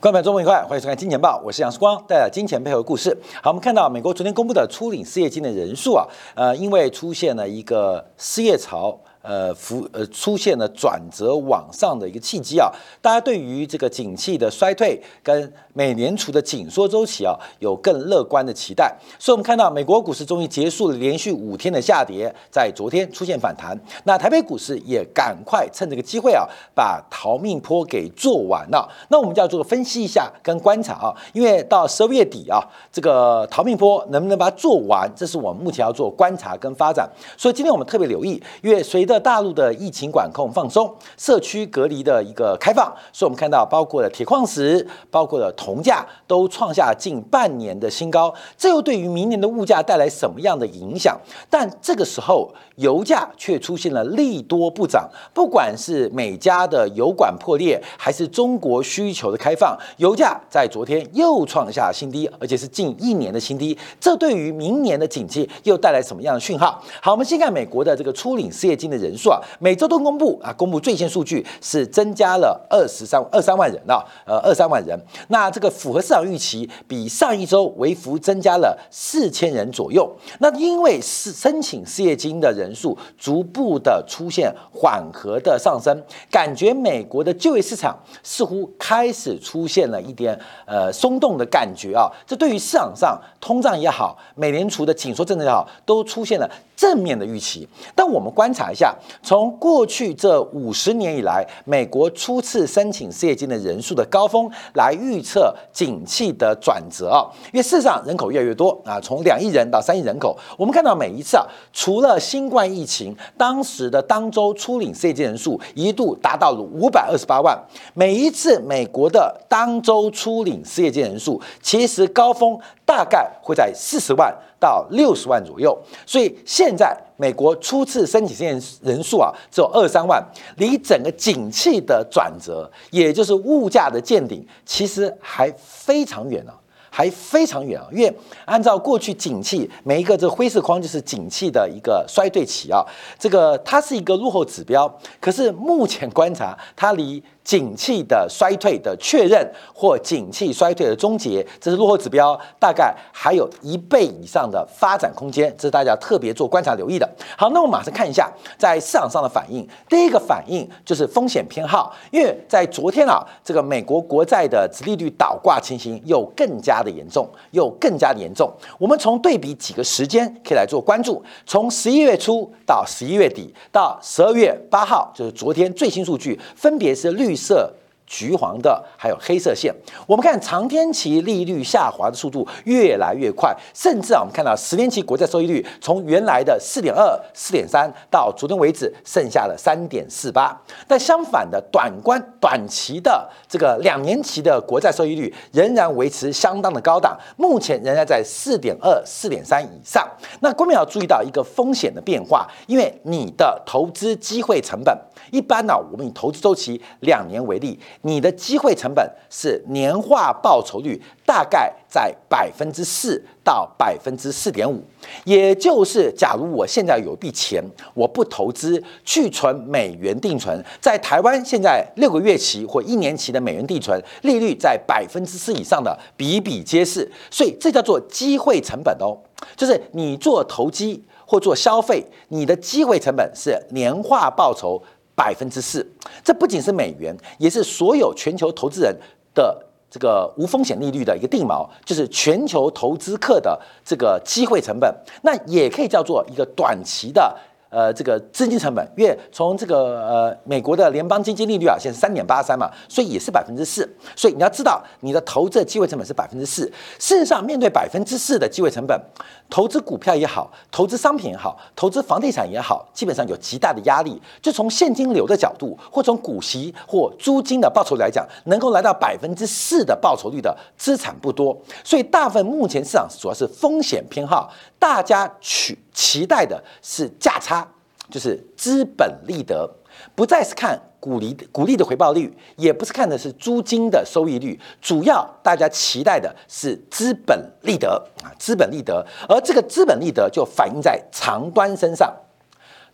观众朋友，周末愉快，欢迎收看《金钱报》，我是杨世光，带来金钱配合故事。好，我们看到美国昨天公布的初领失业金的人数啊，呃，因为出现了一个失业潮。呃，浮呃出现了转折往上的一个契机啊，大家对于这个景气的衰退跟美联储的紧缩周期啊，有更乐观的期待。所以，我们看到美国股市终于结束了连续五天的下跌，在昨天出现反弹。那台北股市也赶快趁这个机会啊，把逃命坡给做完了。那我们就要做分析一下跟观察啊，因为到十二月底啊，这个逃命坡能不能把它做完，这是我们目前要做观察跟发展。所以今天我们特别留意，因为随着大陆的疫情管控放松，社区隔离的一个开放，所以我们看到包括了铁矿石，包括了铜价都创下近半年的新高，这又对于明年的物价带来什么样的影响？但这个时候油价却出现了利多不涨，不管是美加的油管破裂，还是中国需求的开放，油价在昨天又创下新低，而且是近一年的新低，这对于明年的景气又带来什么样的讯号？好，我们先看美国的这个初领失业金的人数啊。每周都公布啊，公布最新数据是增加了二十三二三万人啊，呃二三万人。那这个符合市场预期，比上一周微幅增加了四千人左右。那因为是申请失业金的人数逐步的出现缓和的上升，感觉美国的就业市场似乎开始出现了一点呃松动的感觉啊。这对于市场上通胀也好，美联储的紧缩政策也好，都出现了。正面的预期，但我们观察一下，从过去这五十年以来，美国初次申请失业金的人数的高峰来预测景气的转折啊，因为事实上人口越来越多啊，从两亿人到三亿人口，我们看到每一次啊，除了新冠疫情，当时的当周初领失业金人数一度达到了五百二十八万，每一次美国的当周初领失业金人数，其实高峰大概会在四十万。到六十万左右，所以现在美国初次申请失业人数啊，只有二三万，离整个景气的转折，也就是物价的见顶，其实还非常远呢。还非常远啊，因为按照过去景气每一个这灰色框就是景气的一个衰退期啊，这个它是一个落后指标，可是目前观察它离。景气的衰退的确认或景气衰退的终结，这是落后指标，大概还有一倍以上的发展空间，这是大家特别做观察留意的。好，那我们马上看一下在市场上的反应。第一个反应就是风险偏好，因为在昨天啊，这个美国国债的直利率倒挂情形又更加的严重，又更加的严重。我们从对比几个时间可以来做关注，从十一月初到十一月底到十二月八号，就是昨天最新数据，分别是绿。绿色橘黄的，还有黑色线。我们看长天期利率下滑的速度越来越快，甚至啊，我们看到十年期国债收益率从原来的四点二、四点三，到昨天为止剩下了三点四八。但相反的，短关短期的这个两年期的国债收益率仍然维持相当的高档，目前仍然在四点二、四点三以上。那关键要注意到一个风险的变化，因为你的投资机会成本。一般呢，我们以投资周期两年为例，你的机会成本是年化报酬率大概在百分之四到百分之四点五。也就是，假如我现在有一笔钱，我不投资去存美元定存，在台湾现在六个月期或一年期的美元定存利率在百分之四以上的比比皆是，所以这叫做机会成本哦，就是你做投机或做消费，你的机会成本是年化报酬。百分之四，这不仅是美元，也是所有全球投资人的这个无风险利率的一个定锚，就是全球投资客的这个机会成本，那也可以叫做一个短期的。呃，这个资金成本，因为从这个呃美国的联邦基金利率啊，现在三点八三嘛，所以也是百分之四。所以你要知道，你的投资机会成本是百分之四。事实上，面对百分之四的机会成本，投资股票也好，投资商品也好，投资房地产也好，基本上有极大的压力。就从现金流的角度，或从股息或租金的报酬来讲，能够来到百分之四的报酬率的资产不多。所以，大部分目前市场主要是风险偏好。大家取期待的是价差，就是资本利得，不再是看股利股利的回报率，也不是看的是租金的收益率，主要大家期待的是资本利得啊，资本利得，而这个资本利得就反映在长端身上，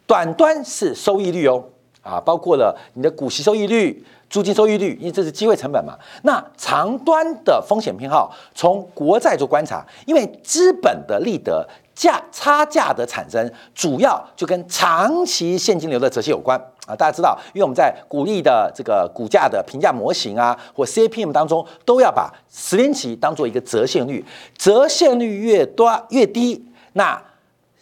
短端是收益率哦，啊，包括了你的股息收益率、租金收益率，因为这是机会成本嘛。那长端的风险偏好，从国债做观察，因为资本的利得价差价的产生，主要就跟长期现金流的折现有关啊。大家知道，因为我们在股利的这个股价的评价模型啊，或 CAPM 当中，都要把十年期当做一个折现率，折现率越多越低，那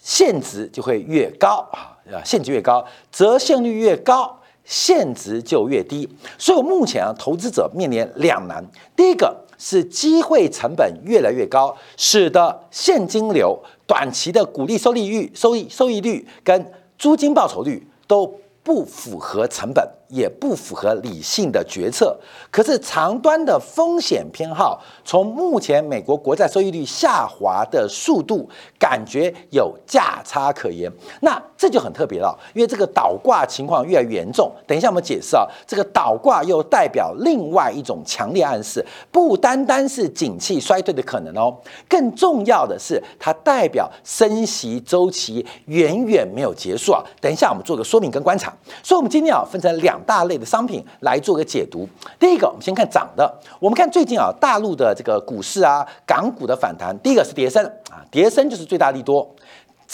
现值就会越高啊，现值越高，折现率越高。现值就越低，所以目前啊，投资者面临两难。第一个是机会成本越来越高，使得现金流、短期的股利收益率、收益收益率跟租金报酬率都不符合成本。也不符合理性的决策。可是长端的风险偏好，从目前美国国债收益率下滑的速度，感觉有价差可言。那这就很特别了，因为这个倒挂情况越来越严重。等一下我们解释啊，这个倒挂又代表另外一种强烈暗示，不单单是景气衰退的可能哦，更重要的是它代表升息周期远远没有结束啊。等一下我们做个说明跟观察。所以，我们今天啊分成两。大类的商品来做个解读。第一个，我们先看涨的。我们看最近啊，大陆的这个股市啊，港股的反弹。第一个是迭升啊，迭升就是最大利多。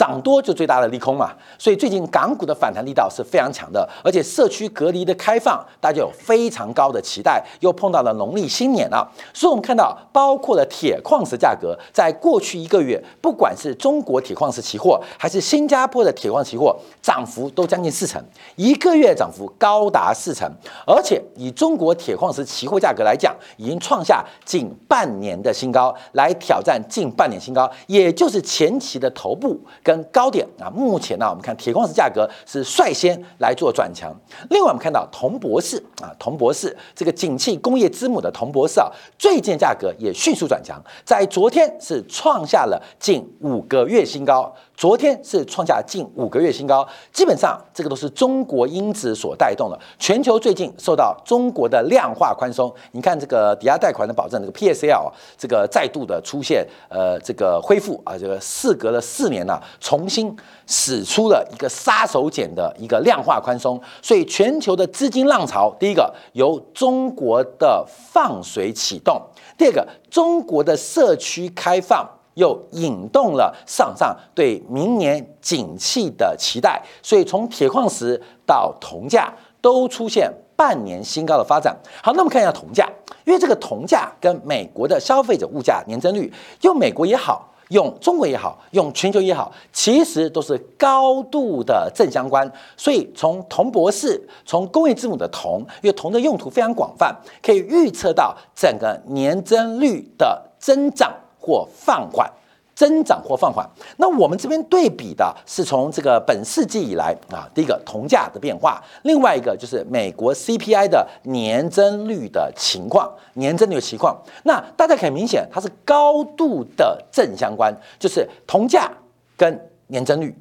涨多就最大的利空嘛，所以最近港股的反弹力道是非常强的，而且社区隔离的开放，大家有非常高的期待，又碰到了农历新年了，所以我们看到，包括了铁矿石价格，在过去一个月，不管是中国铁矿石期货，还是新加坡的铁矿期货，涨幅都将近四成，一个月涨幅高达四成，而且以中国铁矿石期货价格来讲，已经创下近半年的新高，来挑战近半年新高，也就是前期的头部。跟高点啊，目前呢，我们看铁矿石价格是率先来做转强。另外，我们看到铜博士啊，铜博士这个景气工业之母的铜博士啊，最近价格也迅速转强，在昨天是创下了近五个月新高。昨天是创下近五个月新高，基本上这个都是中国因子所带动的。全球最近受到中国的量化宽松，你看这个抵押贷款的保证，这个 PSL 这个再度的出现，呃，这个恢复啊，这个事隔了四年呢，重新使出了一个杀手锏的一个量化宽松，所以全球的资金浪潮，第一个由中国的放水启动，第二个中国的社区开放。又引动了上上对明年景气的期待，所以从铁矿石到铜价都出现半年新高的发展。好，那我们看一下铜价，因为这个铜价跟美国的消费者物价年增率，用美国也好，用中国也好，用全球也好，其实都是高度的正相关。所以从铜博士，从工业字母的铜，因为铜的用途非常广泛，可以预测到整个年增率的增长。或放缓增长或放缓，那我们这边对比的是从这个本世纪以来啊，第一个铜价的变化，另外一个就是美国 CPI 的年增率的情况，年增率的情况。那大家很明显，它是高度的正相关，就是铜价跟年增率，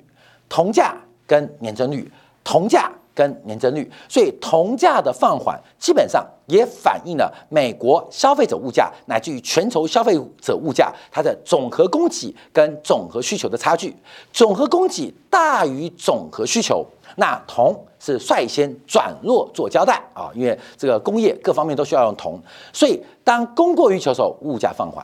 铜价跟年增率，铜价。跟年增率，所以铜价的放缓基本上也反映了美国消费者物价乃至于全球消费者物价它的总和供给跟总和需求的差距。总和供给大于总和需求，那铜是率先转弱做交代啊，因为这个工业各方面都需要用铜，所以当供过于求时候，物价放缓；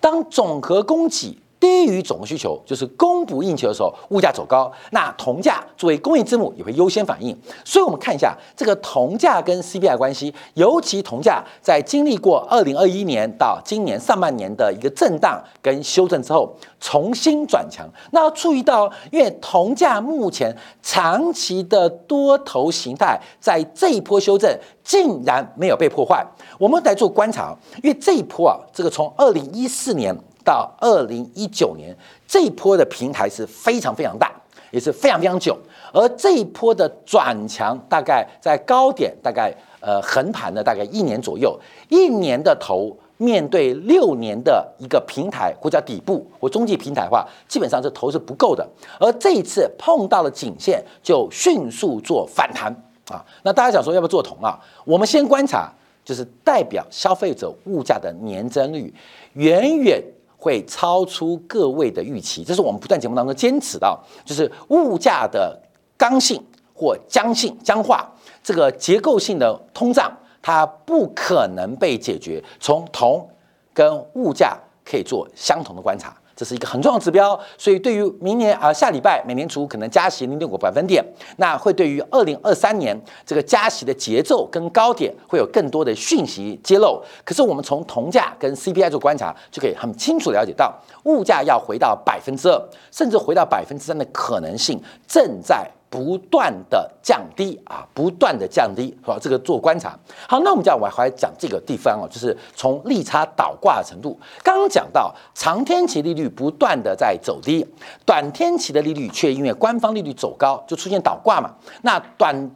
当总和供给低于总需求，就是供不应求的时候，物价走高，那铜价作为工业之母也会优先反应。所以，我们看一下这个铜价跟 CPI 关系，尤其铜价在经历过二零二一年到今年上半年的一个震荡跟修正之后，重新转强。那要注意到，因为铜价目前长期的多头形态，在这一波修正竟然没有被破坏。我们来做观察，因为这一波啊，这个从二零一四年。到二零一九年这一波的平台是非常非常大，也是非常非常久。而这一波的转强，大概在高点，大概呃横盘了大概一年左右。一年的头面对六年的一个平台或者底部或中继平台的话，基本上这头是不够的。而这一次碰到了颈线，就迅速做反弹啊。那大家想说要不要做铜啊？我们先观察，就是代表消费者物价的年增率远远。会超出各位的预期，这是我们不断节目当中坚持到，就是物价的刚性或僵性僵化，这个结构性的通胀，它不可能被解决。从铜跟物价可以做相同的观察。这是一个很重要的指标，所以对于明年啊下礼拜美联储可能加息零点五个百分点，那会对于二零二三年这个加息的节奏跟高点会有更多的讯息揭露。可是我们从铜价跟 CPI 做观察，就可以很清楚了解到，物价要回到百分之二，甚至回到百分之三的可能性正在。不断的降低啊，不断的降低，好，这个做观察。好，那我们讲，我还讲这个地方哦，就是从利差倒挂的程度。刚刚讲到长天期利率不断的在走低，短天期的利率却因为官方利率走高，就出现倒挂嘛。那短。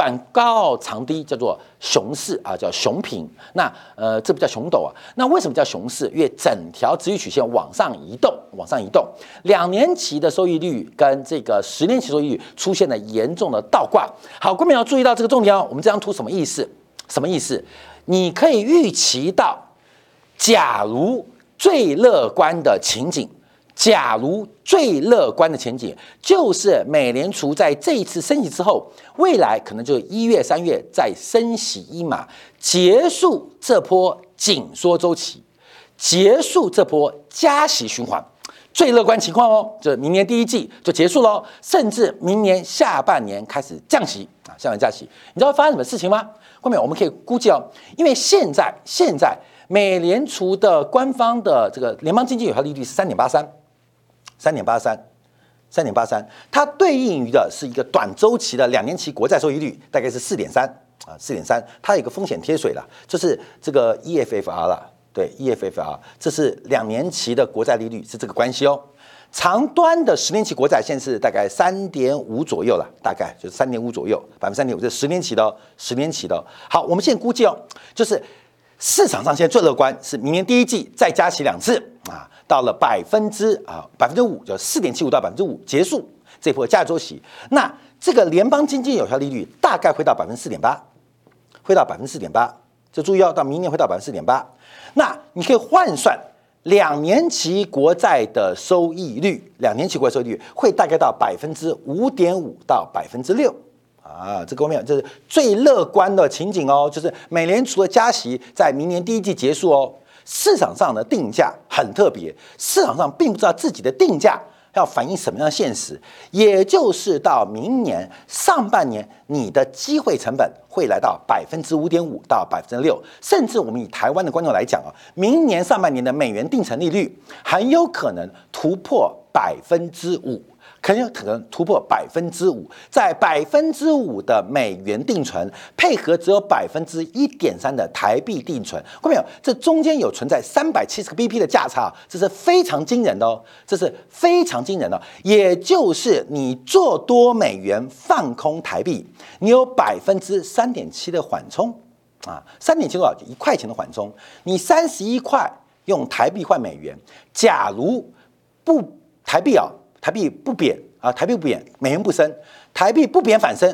短高长低叫做熊市啊，叫熊平。那呃，这不叫熊斗啊。那为什么叫熊市？因为整条直率曲线往上移动，往上移动。两年期的收益率跟这个十年期收益率出现了严重的倒挂。好，各位要注意到这个重点哦。我们这张图什么意思？什么意思？你可以预期到，假如最乐观的情景。假如最乐观的前景就是美联储在这一次升息之后，未来可能就一月、三月再升息一码，结束这波紧缩周期，结束这波加息循环。最乐观情况哦，就是明年第一季就结束喽，甚至明年下半年开始降息啊，下半年降息。你知道发生什么事情吗？后面我们可以估计哦，因为现在现在美联储的官方的这个联邦经济有效利率是三点八三。三点八三，三点八三，它对应于的是一个短周期的两年期国债收益率，大概是四点三啊，四点三。它有一个风险贴水了，就是这个 EFFR 了，对 EFFR，这是两年期的国债利率是这个关系哦。长端的十年期国债现在是大概三点五左右了，大概就是三点五左右，百分之三点五，这十年期的，十年期的。好，我们现在估计哦，就是市场上现在最乐观是明年第一季再加息两次啊。到了百分之啊百分之五，就四点七五到百分之五结束这波价周期，那这个联邦经济有效利率大概会到百分之四点八，会到百分之四点八，这注意要到明年会到百分之四点八。那你可以换算两年期国债的收益率，两年期国债收益率会大概到百分之五点五到百分之六啊，这个方面这是最乐观的情景哦，就是美联储的加息在明年第一季结束哦。市场上的定价很特别，市场上并不知道自己的定价要反映什么样的现实，也就是到明年上半年，你的机会成本会来到百分之五点五到百分之六，甚至我们以台湾的观众来讲啊，明年上半年的美元定存利率很有可能突破百分之五。肯定可能突破百分之五，在百分之五的美元定存配合只有百分之一点三的台币定存，看到没有？这中间有存在三百七十个 BP 的价差，这是非常惊人的哦，这是非常惊人的。也就是你做多美元放空台币，你有百分之三点七的缓冲啊，三点七多少？一块钱的缓冲，你三十一块用台币换美元，假如不台币啊。台币不贬啊，台币不贬，美元不升，台币不贬反升，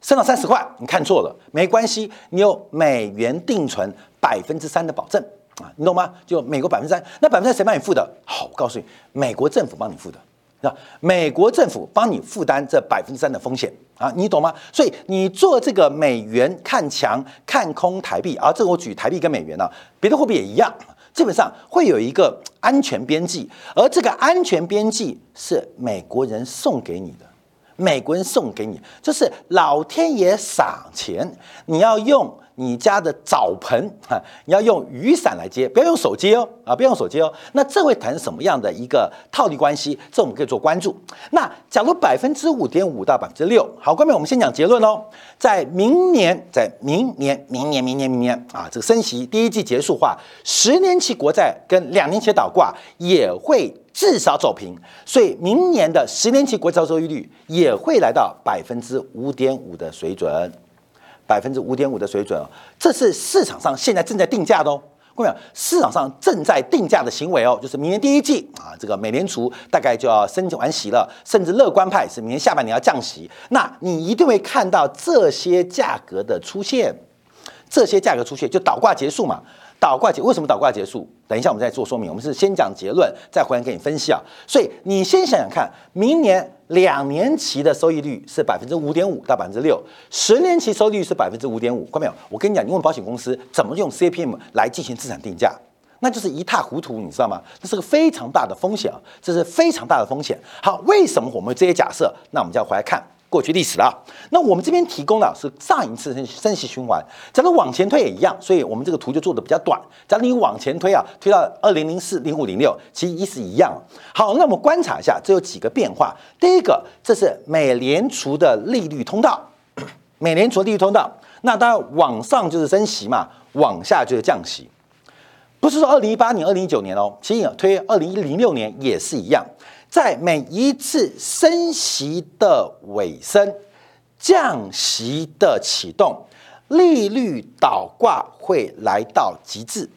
升到三十块，你看错了，没关系，你有美元定存百分之三的保证啊，你懂吗？就美国百分之三，那百分之三谁帮你付的？好，我告诉你，美国政府帮你付的，那美国政府帮你负担这百分之三的风险啊，你懂吗？所以你做这个美元看强看空台币啊，这个我举台币跟美元啊，别的货币也一样。基本上会有一个 安全边际，而这个安全边际是美国人送给你的，美国人送给你，就是老天爷赏钱，你要用。你家的澡盆啊，你要用雨伞来接，不要用手接哦，啊，不要用手接哦。那这会谈什么样的一个套利关系？这我们可以做关注。那假如百分之五点五到百分之六，好，各位，我们先讲结论哦。在明年，在明年，明年，明年，明年啊，这个升息第一季结束话，十年期国债跟两年期倒挂也会至少走平，所以明年的十年期国债收益率也会来到百分之五点五的水准。百分之五点五的水准哦，这是市场上现在正在定价的哦。各位，市场上正在定价的行为哦，就是明年第一季啊，这个美联储大概就要升完息了，甚至乐观派是明年下半年要降息。那你一定会看到这些价格的出现，这些价格出现就倒挂结束嘛？倒挂结为什么倒挂结束？等一下我们再做说明。我们是先讲结论，再回来给你分析啊。所以你先想想看，明年两年期的收益率是百分之五点五到百分之六，十年期收益率是百分之五点五。看到没有？我跟你讲，你问保险公司怎么用 CPM 来进行资产定价，那就是一塌糊涂，你知道吗？这是个非常大的风险啊，这是非常大的风险。好，为什么我们这些假设？那我们就要回来看。过去历史了，那我们这边提供的是上一次升升息循环，假如往前推也一样，所以我们这个图就做的比较短。假如你往前推啊，推到二零零四、零五、零六，其实意思一样。好，那我们观察一下，这有几个变化。第一个，这是美联储的利率通道，美联储利率通道。那当然往上就是升息嘛，往下就是降息。不是说二零一八年、二零一九年哦，其实推二零零六年也是一样。在每一次升息的尾声、降息的启动，利率倒挂会来到极致，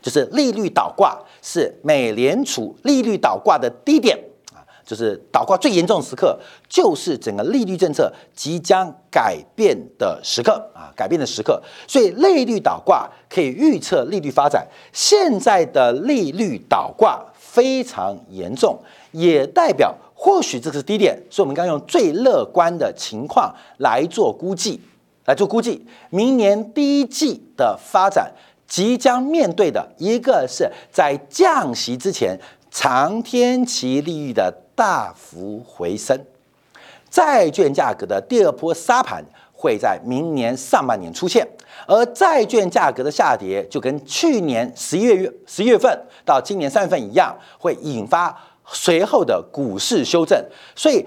就是利率倒挂是美联储利率倒挂的低点啊，就是倒挂最严重的时刻，就是整个利率政策即将改变的时刻啊，改变的时刻。所以利率倒挂可以预测利率发展，现在的利率倒挂。非常严重，也代表或许这是低点，所以我们刚用最乐观的情况来做估计，来做估计，明年第一季的发展即将面对的一个是在降息之前长天期利率的大幅回升，债券价格的第二波杀盘会在明年上半年出现。而债券价格的下跌，就跟去年十一月月十一月份到今年三月份一样，会引发随后的股市修正。所以，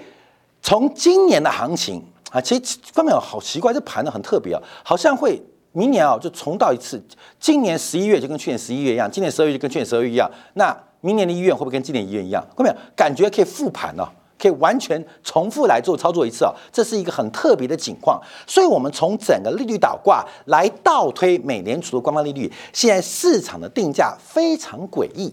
从今年的行情啊，其实方面好奇怪，这盘的很特别啊，好像会明年啊就重蹈一次。今年十一月就跟去年十一月一样，今年十二月就跟去年十二月一样。那明年的医院会不会跟今年医院一样？看到没有？感觉可以复盘呢。可以完全重复来做操作一次啊，这是一个很特别的情况。所以，我们从整个利率倒挂来倒推美联储的官方利率，现在市场的定价非常诡异，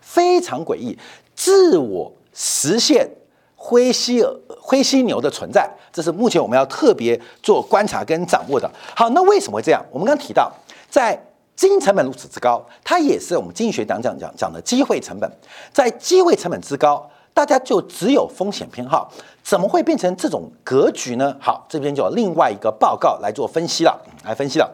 非常诡异，自我实现灰犀灰犀牛的存在，这是目前我们要特别做观察跟掌握的。好，那为什么会这样？我们刚提到，在经营成本如此之高，它也是我们经济学讲讲讲讲的机会成本，在机会成本之高。大家就只有风险偏好，怎么会变成这种格局呢？好，这边就有另外一个报告来做分析了，来分析了。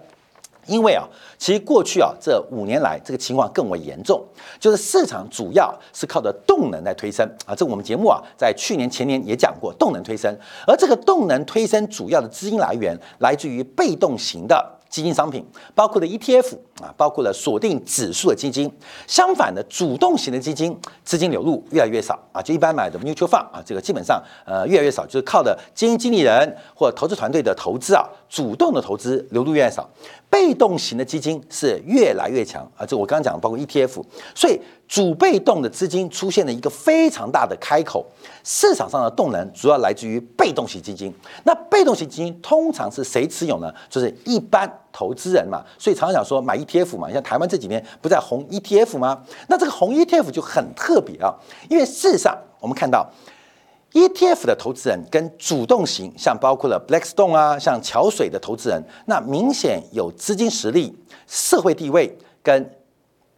因为啊，其实过去啊这五年来，这个情况更为严重，就是市场主要是靠着动能来推升啊。这我们节目啊在去年前年也讲过，动能推升，而这个动能推升主要的资金来源来自于被动型的。基金商品包括了 ETF 啊，包括了锁定指数的基金。相反的，主动型的基金资金流入越来越少啊，就一般买的 mutual fund 啊，这个基本上呃越来越少，就是靠的基金经理人或投资团队的投资啊，主动的投资流入越来越少。被动型的基金是越来越强啊，这我刚刚讲包括 ETF，所以主被动的资金出现了一个非常大的开口，市场上的动能主要来自于被动型基金。那被动型基金通常是谁持有呢？就是一般投资人嘛，所以常常讲说买 ETF 嘛，像台湾这几年不在红 ETF 吗？那这个红 ETF 就很特别啊，因为事实上我们看到。ETF 的投资人跟主动型，像包括了 Blackstone 啊，像桥水的投资人，那明显有资金实力、社会地位跟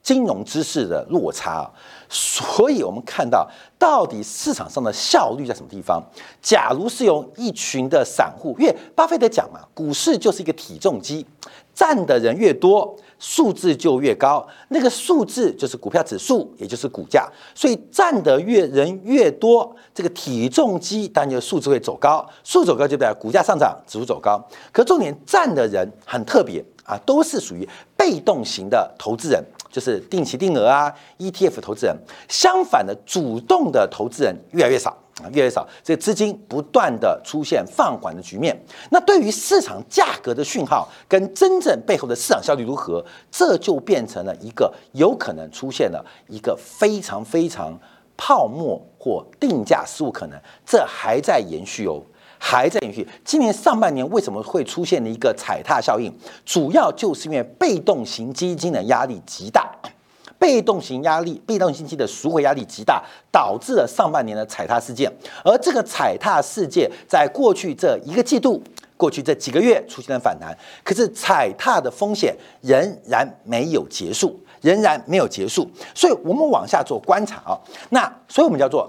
金融知识的落差。所以，我们看到到底市场上的效率在什么地方？假如是用一群的散户，因为巴菲特讲嘛，股市就是一个体重机，站的人越多。数字就越高，那个数字就是股票指数，也就是股价。所以站的越人越多，这个体重机当然就数字会走高，数走高就代表股价上涨，指数走高。可重点站的人很特别啊，都是属于被动型的投资人，就是定期定额啊 ETF 投资人。相反的，主动的投资人越来越少。啊，越来越少，这资金不断的出现放缓的局面。那对于市场价格的讯号跟真正背后的市场效率如何，这就变成了一个有可能出现了一个非常非常泡沫或定价失误可能。这还在延续哦，还在延续。今年上半年为什么会出现了一个踩踏效应？主要就是因为被动型基金的压力极大。被动型压力、被动型基金的赎回压力极大，导致了上半年的踩踏事件。而这个踩踏事件，在过去这一个季度，过去这几个月出现了反弹，可是踩踏的风险仍然没有结束，仍然没有结束。所以我们往下做观察啊，那所以我们叫做。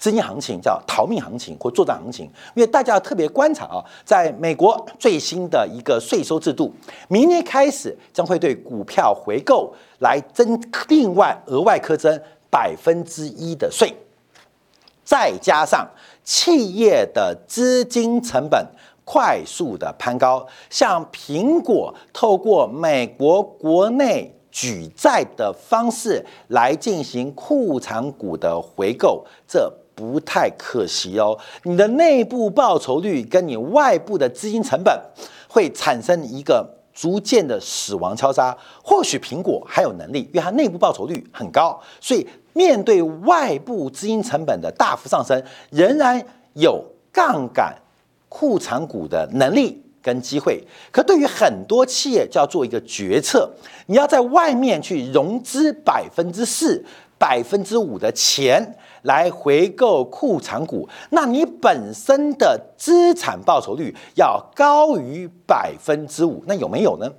资金行情叫逃命行情或作战行情，因为大家要特别观察啊，在美国最新的一个税收制度，明年开始将会对股票回购来增另外额外苛征百分之一的税，再加上企业的资金成本快速的攀高，像苹果透过美国国内举债的方式来进行库藏股的回购，这。不太可惜哦，你的内部报酬率跟你外部的资金成本会产生一个逐渐的死亡敲杀。或许苹果还有能力，因为它内部报酬率很高，所以面对外部资金成本的大幅上升，仍然有杠杆库藏股的能力跟机会。可对于很多企业，就要做一个决策：你要在外面去融资百分之四、百分之五的钱。来回购库藏股，那你本身的资产报酬率要高于百分之五，那有没有呢？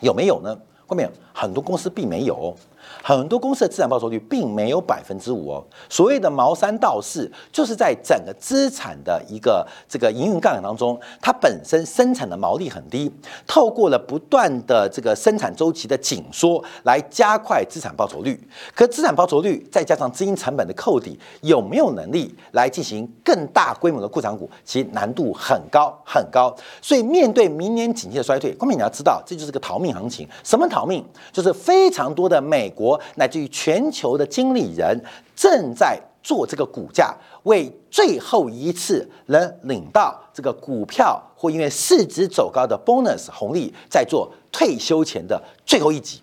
有没有呢？后面很多公司并没有。很多公司的资产报酬率并没有百分之五哦。所谓的毛三到四，就是在整个资产的一个这个营运杠杆当中，它本身生产的毛利很低，透过了不断的这个生产周期的紧缩来加快资产报酬率。可资产报酬率再加上资金成本的扣抵，有没有能力来进行更大规模的库藏股？其实难度很高很高。所以面对明年景气的衰退，关键你要知道，这就是个逃命行情。什么逃命？就是非常多的美国。乃至于全球的经理人正在做这个股价，为最后一次能领到这个股票或因为市值走高的 bonus 红利，在做退休前的最后一集。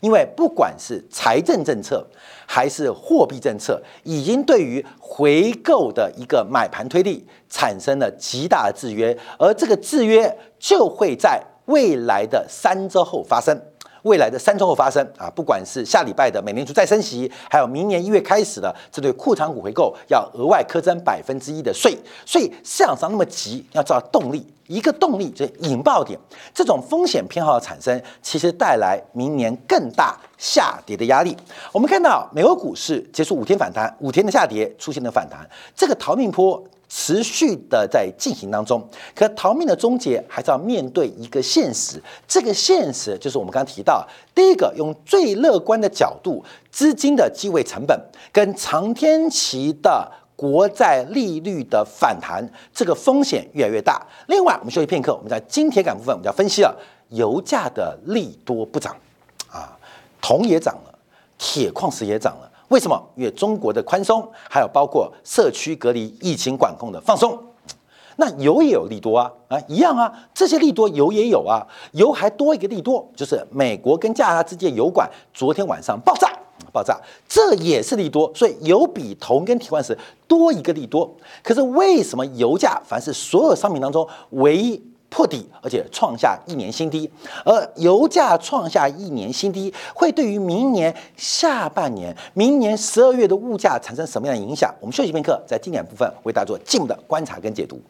因为不管是财政政策还是货币政策，已经对于回购的一个买盘推力产生了极大的制约，而这个制约就会在未来的三周后发生。未来的三周后发生啊，不管是下礼拜的美联储再升息，还有明年一月开始的这对库藏股回购要额外苛征百分之一的税，所以市场上那么急，要知道动力，一个动力就引爆点，这种风险偏好的产生，其实带来明年更大下跌的压力。我们看到美国股市结束五天反弹，五天的下跌出现了反弹，这个逃命坡。持续的在进行当中，可逃命的终结还是要面对一个现实。这个现实就是我们刚刚提到，第一个用最乐观的角度，资金的机会成本跟长天期的国债利率的反弹，这个风险越来越大。另外，我们休息片刻，我们在金铁杆部分，我们要分析了油价的利多不涨啊，铜也涨了，铁矿石也涨了。为什么？因为中国的宽松，还有包括社区隔离、疫情管控的放松，那油也有利多啊啊，一样啊，这些利多油也有啊，油还多一个利多，就是美国跟加拿大之间油管昨天晚上爆炸，爆炸，这也是利多，所以油比铜跟铁矿石多一个利多。可是为什么油价凡是所有商品当中唯一？破底，而且创下一年新低，而油价创下一年新低，会对于明年下半年、明年十二月的物价产生什么样的影响？我们休息片刻，在经典部分为大家做进一步的观察跟解读。